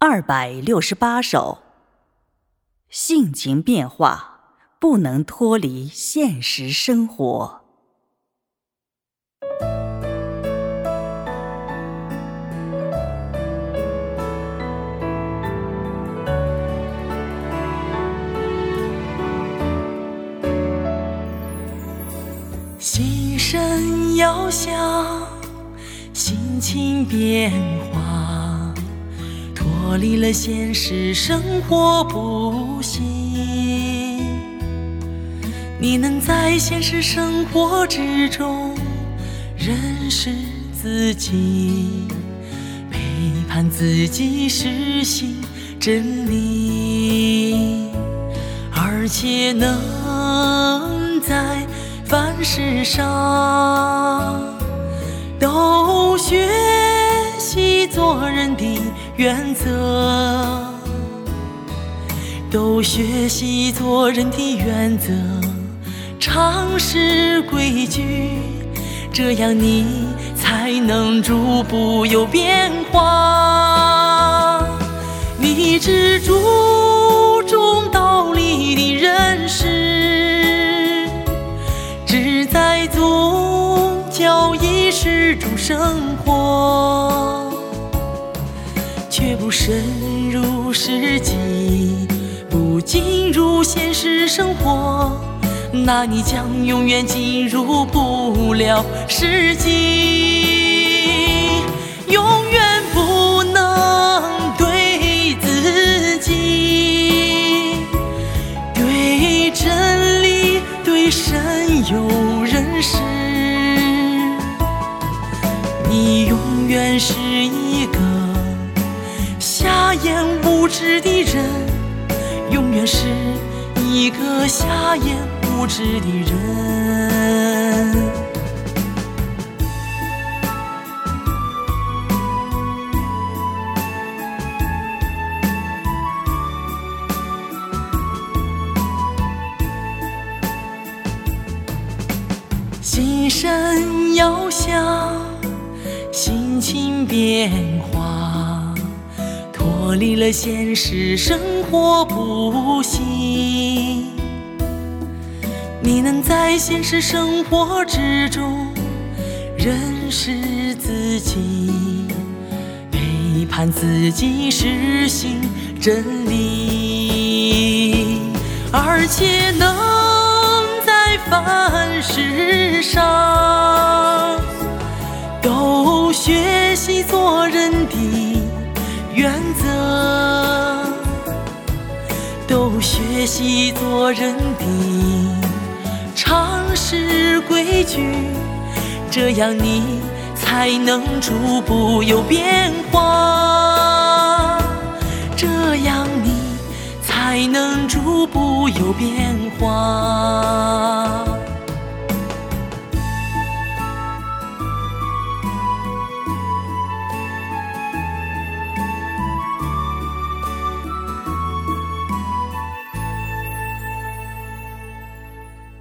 二百六十八首，性情变化不能脱离现实生活。心声遥响，心情变化。脱离了现实生活不行，你能在现实生活之中认识自己，背叛自己实行真理，而且能在凡事上都学习做人的。原则都学习做人的原则，常识规矩，这样你才能逐步有变化。你只注重道理的认识，只在宗教仪式中生活。不深入实际，不进入现实生活，那你将永远进入不了实际，永远不能对自己、对真理、对神有认识，你永远是。眼无知的人，永远是一个瞎眼无知的人。心声遥响，心情变化。脱离了现实生活不行，你能在现实生活之中认识自己，背叛自己实行真理，而且能在凡事上都学习做人的。原则都学习做人的常识规矩，这样你才能逐步有变化，这样你才能逐步有变化。